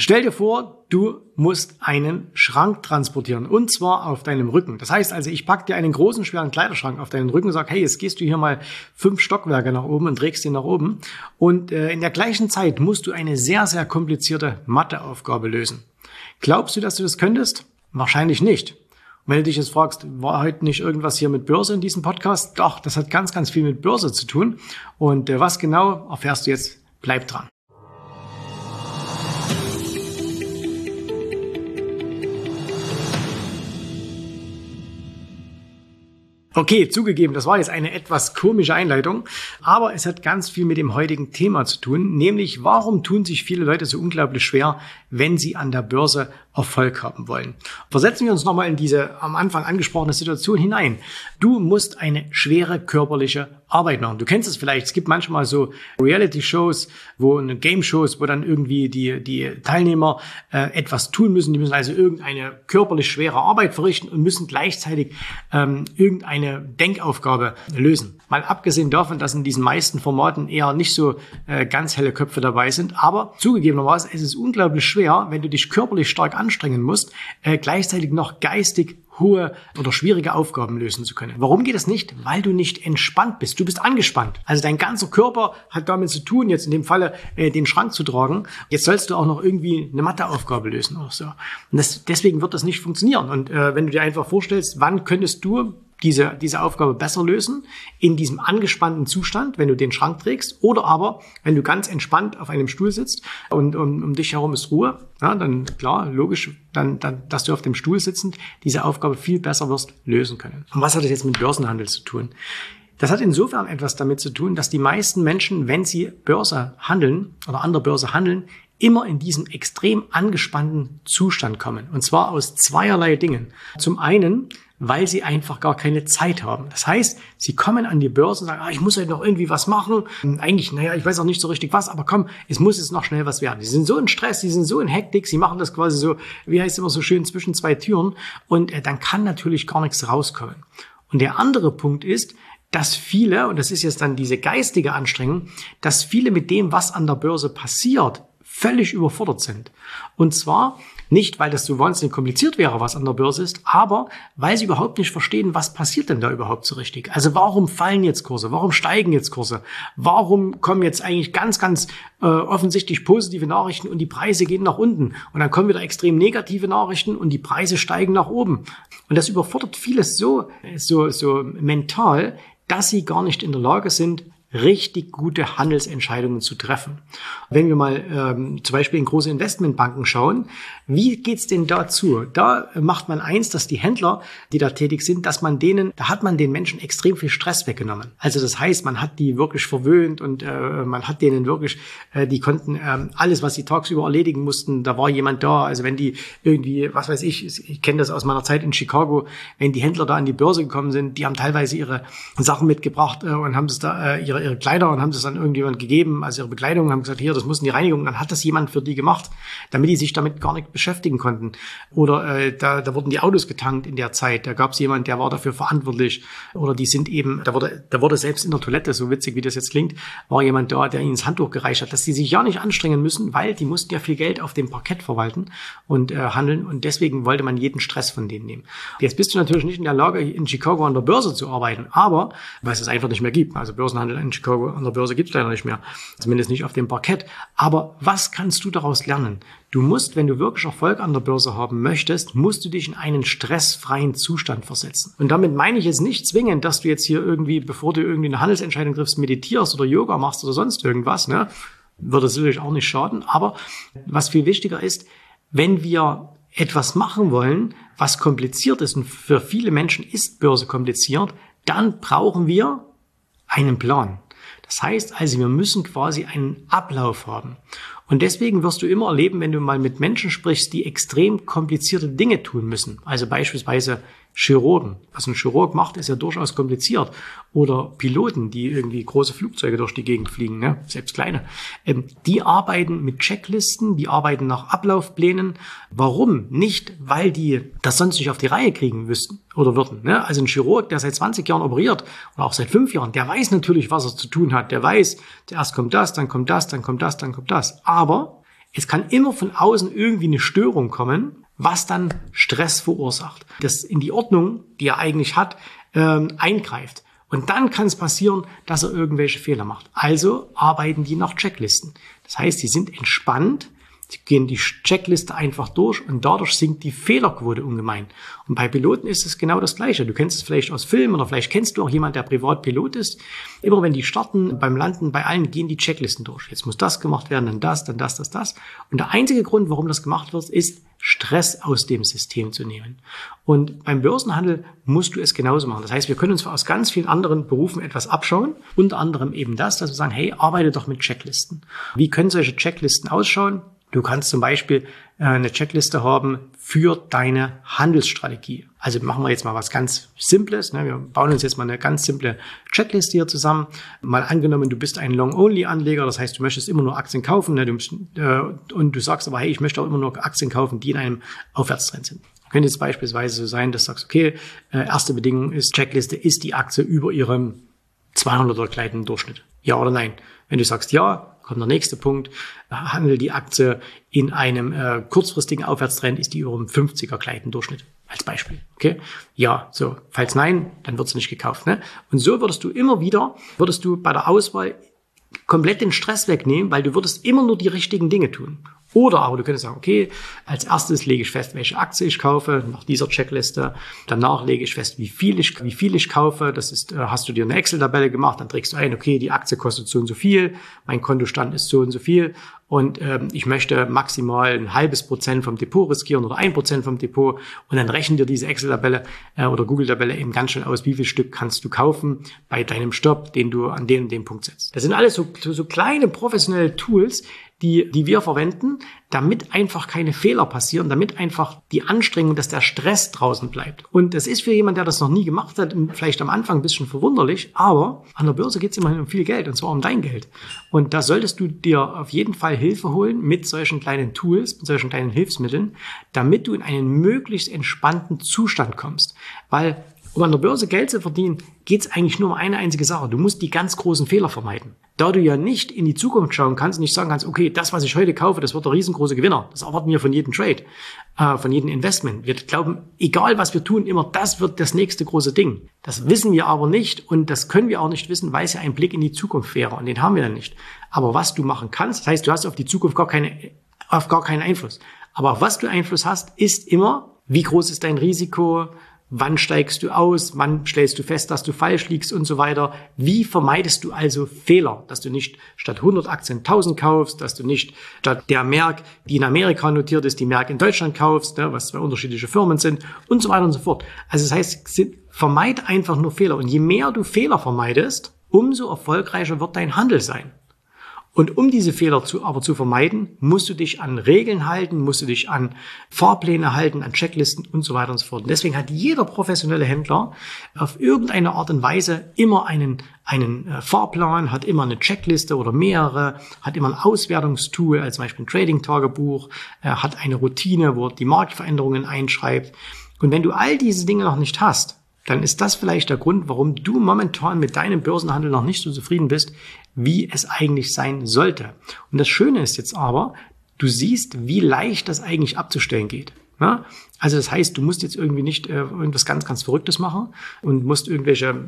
Stell dir vor, du musst einen Schrank transportieren und zwar auf deinem Rücken. Das heißt also, ich pack dir einen großen, schweren Kleiderschrank auf deinen Rücken und sag, hey, jetzt gehst du hier mal fünf Stockwerke nach oben und trägst ihn nach oben. Und äh, in der gleichen Zeit musst du eine sehr, sehr komplizierte Matheaufgabe lösen. Glaubst du, dass du das könntest? Wahrscheinlich nicht. Und wenn du dich jetzt fragst, war heute nicht irgendwas hier mit Börse in diesem Podcast? Doch, das hat ganz, ganz viel mit Börse zu tun. Und äh, was genau erfährst du jetzt? Bleib dran. Okay, zugegeben, das war jetzt eine etwas komische Einleitung, aber es hat ganz viel mit dem heutigen Thema zu tun, nämlich warum tun sich viele Leute so unglaublich schwer, wenn sie an der Börse Erfolg haben wollen. Versetzen wir uns nochmal in diese am Anfang angesprochene Situation hinein. Du musst eine schwere körperliche Arbeit machen. Du kennst es vielleicht. Es gibt manchmal so Reality-Shows, wo Game-Shows, wo dann irgendwie die, die Teilnehmer äh, etwas tun müssen. Die müssen also irgendeine körperlich schwere Arbeit verrichten und müssen gleichzeitig ähm, irgendeine Denkaufgabe lösen. Mal abgesehen davon, dass in diesen meisten Formaten eher nicht so äh, ganz helle Köpfe dabei sind. Aber zugegebenermaßen, es ist unglaublich schwer, wenn du dich körperlich stark anstrengen musst, äh, gleichzeitig noch geistig hohe oder schwierige Aufgaben lösen zu können. Warum geht das nicht? Weil du nicht entspannt bist. Du bist angespannt. Also dein ganzer Körper hat damit zu tun, jetzt in dem Falle äh, den Schrank zu tragen. Jetzt sollst du auch noch irgendwie eine Matheaufgabe lösen oder so. Und das, deswegen wird das nicht funktionieren. Und äh, wenn du dir einfach vorstellst, wann könntest du diese, diese Aufgabe besser lösen in diesem angespannten Zustand, wenn du den Schrank trägst, oder aber, wenn du ganz entspannt auf einem Stuhl sitzt und um, um dich herum ist Ruhe, ja, dann klar, logisch, dann, dann, dass du auf dem Stuhl sitzend diese Aufgabe viel besser wirst lösen können. Und was hat das jetzt mit Börsenhandel zu tun? Das hat insofern etwas damit zu tun, dass die meisten Menschen, wenn sie Börse handeln oder an der Börse handeln, immer in diesen extrem angespannten Zustand kommen. Und zwar aus zweierlei Dingen. Zum einen, weil sie einfach gar keine Zeit haben. Das heißt, sie kommen an die Börse und sagen, ah, ich muss heute noch irgendwie was machen. Und eigentlich, naja, ich weiß auch nicht so richtig was, aber komm, es muss jetzt noch schnell was werden. Sie sind so in Stress, sie sind so in Hektik, sie machen das quasi so, wie heißt es immer so schön, zwischen zwei Türen. Und äh, dann kann natürlich gar nichts rauskommen. Und der andere Punkt ist, dass viele, und das ist jetzt dann diese geistige Anstrengung, dass viele mit dem, was an der Börse passiert, völlig überfordert sind. Und zwar nicht, weil das so wahnsinnig kompliziert wäre, was an der Börse ist, aber weil sie überhaupt nicht verstehen, was passiert denn da überhaupt so richtig. Also warum fallen jetzt Kurse? Warum steigen jetzt Kurse? Warum kommen jetzt eigentlich ganz, ganz äh, offensichtlich positive Nachrichten und die Preise gehen nach unten? Und dann kommen wieder extrem negative Nachrichten und die Preise steigen nach oben. Und das überfordert vieles so, so, so mental, dass sie gar nicht in der Lage sind, richtig gute Handelsentscheidungen zu treffen. Wenn wir mal ähm, zum Beispiel in große Investmentbanken schauen, wie geht's denn dazu? Da macht man eins, dass die Händler, die da tätig sind, dass man denen, da hat man den Menschen extrem viel Stress weggenommen. Also das heißt, man hat die wirklich verwöhnt und äh, man hat denen wirklich, äh, die konnten äh, alles, was sie tagsüber erledigen mussten, da war jemand da. Also wenn die irgendwie, was weiß ich, ich kenne das aus meiner Zeit in Chicago, wenn die Händler da an die Börse gekommen sind, die haben teilweise ihre Sachen mitgebracht äh, und haben es da äh, ihre ihre, ihre Kleider und haben das dann irgendjemand gegeben, also ihre Bekleidung, haben gesagt, hier, das muss in die Reinigung. Dann hat das jemand für die gemacht, damit die sich damit gar nicht beschäftigen konnten. Oder äh, da, da wurden die Autos getankt in der Zeit. Da gab es jemand, der war dafür verantwortlich. Oder die sind eben, da wurde, da wurde selbst in der Toilette, so witzig wie das jetzt klingt, war jemand da, der ihnen das Handtuch gereicht hat, dass die sich ja nicht anstrengen müssen, weil die mussten ja viel Geld auf dem Parkett verwalten und äh, handeln. Und deswegen wollte man jeden Stress von denen nehmen. Jetzt bist du natürlich nicht in der Lage, in Chicago an der Börse zu arbeiten, aber weil es einfach nicht mehr gibt. Also Börsenhandel in Chicago an der Börse gibt es leider nicht mehr. Zumindest nicht auf dem Parkett. Aber was kannst du daraus lernen? Du musst, wenn du wirklich Erfolg an der Börse haben möchtest, musst du dich in einen stressfreien Zustand versetzen. Und damit meine ich jetzt nicht zwingend, dass du jetzt hier irgendwie, bevor du irgendwie eine Handelsentscheidung triffst, meditierst oder Yoga machst oder sonst irgendwas, ne? Würde sicherlich auch nicht schaden. Aber was viel wichtiger ist, wenn wir etwas machen wollen, was kompliziert ist und für viele Menschen ist Börse kompliziert, dann brauchen wir einen Plan. Das heißt also, wir müssen quasi einen Ablauf haben. Und deswegen wirst du immer erleben, wenn du mal mit Menschen sprichst, die extrem komplizierte Dinge tun müssen. Also beispielsweise Chirurgen. Was ein Chirurg macht, ist ja durchaus kompliziert. Oder Piloten, die irgendwie große Flugzeuge durch die Gegend fliegen, ne? selbst kleine. Ähm, die arbeiten mit Checklisten, die arbeiten nach Ablaufplänen. Warum? Nicht, weil die das sonst nicht auf die Reihe kriegen müssten oder würden. Ne? Also ein Chirurg, der seit 20 Jahren operiert oder auch seit fünf Jahren, der weiß natürlich, was er zu tun hat. Der weiß, zuerst kommt das, dann kommt das, dann kommt das, dann kommt das. Aber Es kann immer von außen irgendwie eine Störung kommen, was dann Stress verursacht, das in die Ordnung, die er eigentlich hat, ähm, eingreift. Und dann kann es passieren, dass er irgendwelche Fehler macht. Also arbeiten die nach Checklisten. Das heißt, sie sind entspannt, Sie gehen die Checkliste einfach durch und dadurch sinkt die Fehlerquote ungemein. Und bei Piloten ist es genau das Gleiche. Du kennst es vielleicht aus Filmen oder vielleicht kennst du auch jemand, der privat Pilot ist. Immer wenn die starten, beim Landen, bei allen gehen die Checklisten durch. Jetzt muss das gemacht werden, dann das, dann das, das, das. Und der einzige Grund, warum das gemacht wird, ist, Stress aus dem System zu nehmen. Und beim Börsenhandel musst du es genauso machen. Das heißt, wir können uns aus ganz vielen anderen Berufen etwas abschauen. Unter anderem eben das, dass wir sagen, hey, arbeite doch mit Checklisten. Wie können solche Checklisten ausschauen? Du kannst zum Beispiel äh, eine Checkliste haben für deine Handelsstrategie. Also machen wir jetzt mal was ganz Simples. Ne? Wir bauen uns jetzt mal eine ganz simple Checkliste hier zusammen. Mal angenommen, du bist ein Long-Only-Anleger, das heißt, du möchtest immer nur Aktien kaufen ne? du, äh, und du sagst aber, hey, ich möchte auch immer nur Aktien kaufen, die in einem Aufwärtstrend sind. Könnte jetzt beispielsweise so sein, dass du sagst, okay, äh, erste Bedingung ist Checkliste, ist die Aktie über ihrem 200er gleitenden Durchschnitt? Ja oder nein? Wenn du sagst ja, kommt der nächste Punkt. Handelt die Aktie in einem äh, kurzfristigen Aufwärtstrend, ist die über dem 50er Gleitendurchschnitt. Als Beispiel. Okay? Ja, so. Falls nein, dann wird sie nicht gekauft. Ne? Und so würdest du immer wieder, würdest du bei der Auswahl komplett den Stress wegnehmen, weil du würdest immer nur die richtigen Dinge tun. Oder aber du könntest sagen, okay, als erstes lege ich fest, welche Aktie ich kaufe, nach dieser Checkliste. Danach lege ich fest, wie viel ich, wie viel ich kaufe. Das ist, äh, hast du dir eine Excel-Tabelle gemacht, dann trägst du ein, okay, die Aktie kostet so und so viel, mein Kontostand ist so und so viel und ähm, ich möchte maximal ein halbes Prozent vom Depot riskieren oder ein Prozent vom Depot und dann rechnen dir diese Excel-Tabelle äh, oder Google-Tabelle eben ganz schnell aus, wie viel Stück kannst du kaufen bei deinem Stopp, den du an den und dem Punkt setzt. Das sind alles so, so, so kleine professionelle Tools, die, die wir verwenden, damit einfach keine Fehler passieren, damit einfach die Anstrengung, dass der Stress draußen bleibt. Und das ist für jemand, der das noch nie gemacht hat, vielleicht am Anfang ein bisschen verwunderlich, aber an der Börse geht es immerhin um viel Geld, und zwar um dein Geld. Und da solltest du dir auf jeden Fall Hilfe holen mit solchen kleinen Tools, mit solchen kleinen Hilfsmitteln, damit du in einen möglichst entspannten Zustand kommst. Weil um an der Börse Geld zu verdienen, geht es eigentlich nur um eine einzige Sache. Du musst die ganz großen Fehler vermeiden. Da du ja nicht in die Zukunft schauen kannst, nicht sagen kannst, okay, das, was ich heute kaufe, das wird der riesengroße Gewinner. Das erwarten wir von jedem Trade, äh, von jedem Investment. Wir glauben, egal was wir tun, immer das wird das nächste große Ding. Das wissen wir aber nicht und das können wir auch nicht wissen, weil es ja ein Blick in die Zukunft wäre und den haben wir dann nicht. Aber was du machen kannst, das heißt, du hast auf die Zukunft gar keine, auf gar keinen Einfluss. Aber was du Einfluss hast, ist immer, wie groß ist dein Risiko, Wann steigst du aus? Wann stellst du fest, dass du falsch liegst und so weiter? Wie vermeidest du also Fehler, dass du nicht statt 100 Aktien 1000 kaufst, dass du nicht statt der Merck, die in Amerika notiert ist, die Merck in Deutschland kaufst, ne, was zwei unterschiedliche Firmen sind und so weiter und so fort. Also das heißt, vermeid einfach nur Fehler. Und je mehr du Fehler vermeidest, umso erfolgreicher wird dein Handel sein. Und um diese Fehler zu, aber zu vermeiden, musst du dich an Regeln halten, musst du dich an Fahrpläne halten, an Checklisten und so weiter und so fort. Und deswegen hat jeder professionelle Händler auf irgendeine Art und Weise immer einen, einen äh, Fahrplan, hat immer eine Checkliste oder mehrere, hat immer ein Auswertungstool, als zum Beispiel ein Trading-Tagebuch, hat eine Routine, wo er die Marktveränderungen einschreibt. Und wenn du all diese Dinge noch nicht hast, dann ist das vielleicht der Grund, warum du momentan mit deinem Börsenhandel noch nicht so zufrieden bist, wie es eigentlich sein sollte. Und das Schöne ist jetzt aber, du siehst, wie leicht das eigentlich abzustellen geht. Ja? Also das heißt, du musst jetzt irgendwie nicht äh, irgendwas ganz, ganz Verrücktes machen und musst irgendwelche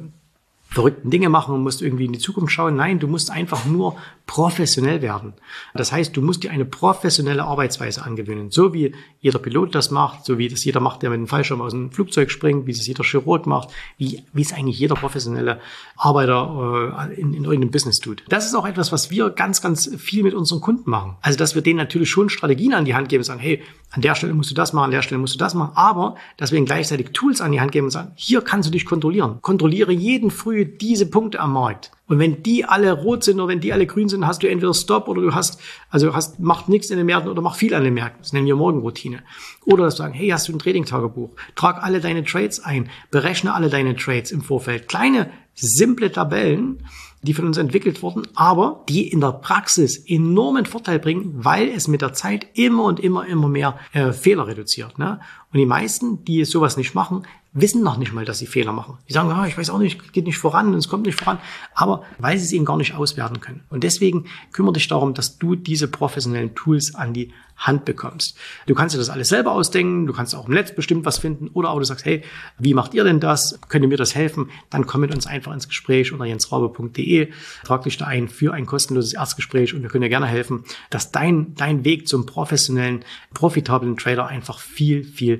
verrückten Dinge machen und musst irgendwie in die Zukunft schauen. Nein, du musst einfach nur professionell werden. Das heißt, du musst dir eine professionelle Arbeitsweise angewöhnen. So wie jeder Pilot das macht, so wie das jeder macht, der mit dem Fallschirm aus dem Flugzeug springt, wie es jeder Chirurg macht, wie, wie es eigentlich jeder professionelle Arbeiter äh, in, in irgendeinem Business tut. Das ist auch etwas, was wir ganz, ganz viel mit unseren Kunden machen. Also, dass wir denen natürlich schon Strategien an die Hand geben und sagen, hey, an der Stelle musst du das machen, an der Stelle musst du das machen, aber dass wir ihnen gleichzeitig Tools an die Hand geben und sagen, hier kannst du dich kontrollieren. Kontrolliere jeden früh diese Punkte am Markt. Und wenn die alle rot sind oder wenn die alle grün sind, hast du entweder Stop oder du hast, also hast, macht nichts in den Märkten oder mach viel an den Märkten. Das nennen wir Morgenroutine. Oder dass du sagen, hey, hast du ein Trading-Tagebuch? Trag alle deine Trades ein. Berechne alle deine Trades im Vorfeld. Kleine, simple Tabellen, die von uns entwickelt wurden, aber die in der Praxis enormen Vorteil bringen, weil es mit der Zeit immer und immer, immer mehr äh, Fehler reduziert. Ne? Und die meisten, die sowas nicht machen, wissen noch nicht mal, dass sie Fehler machen. Die sagen, ah, ich weiß auch nicht, geht nicht voran, es kommt nicht voran, aber weil sie es eben gar nicht auswerten können. Und deswegen kümmere dich darum, dass du diese professionellen Tools an die Hand bekommst. Du kannst dir das alles selber ausdenken, du kannst auch im Netz bestimmt was finden oder auch du sagst, hey, wie macht ihr denn das? Könnt ihr mir das helfen? Dann komm mit uns einfach ins Gespräch unter jensraube.de, trag dich da ein für ein kostenloses Erstgespräch und wir können dir gerne helfen, dass dein, dein Weg zum professionellen, profitablen Trader einfach viel, viel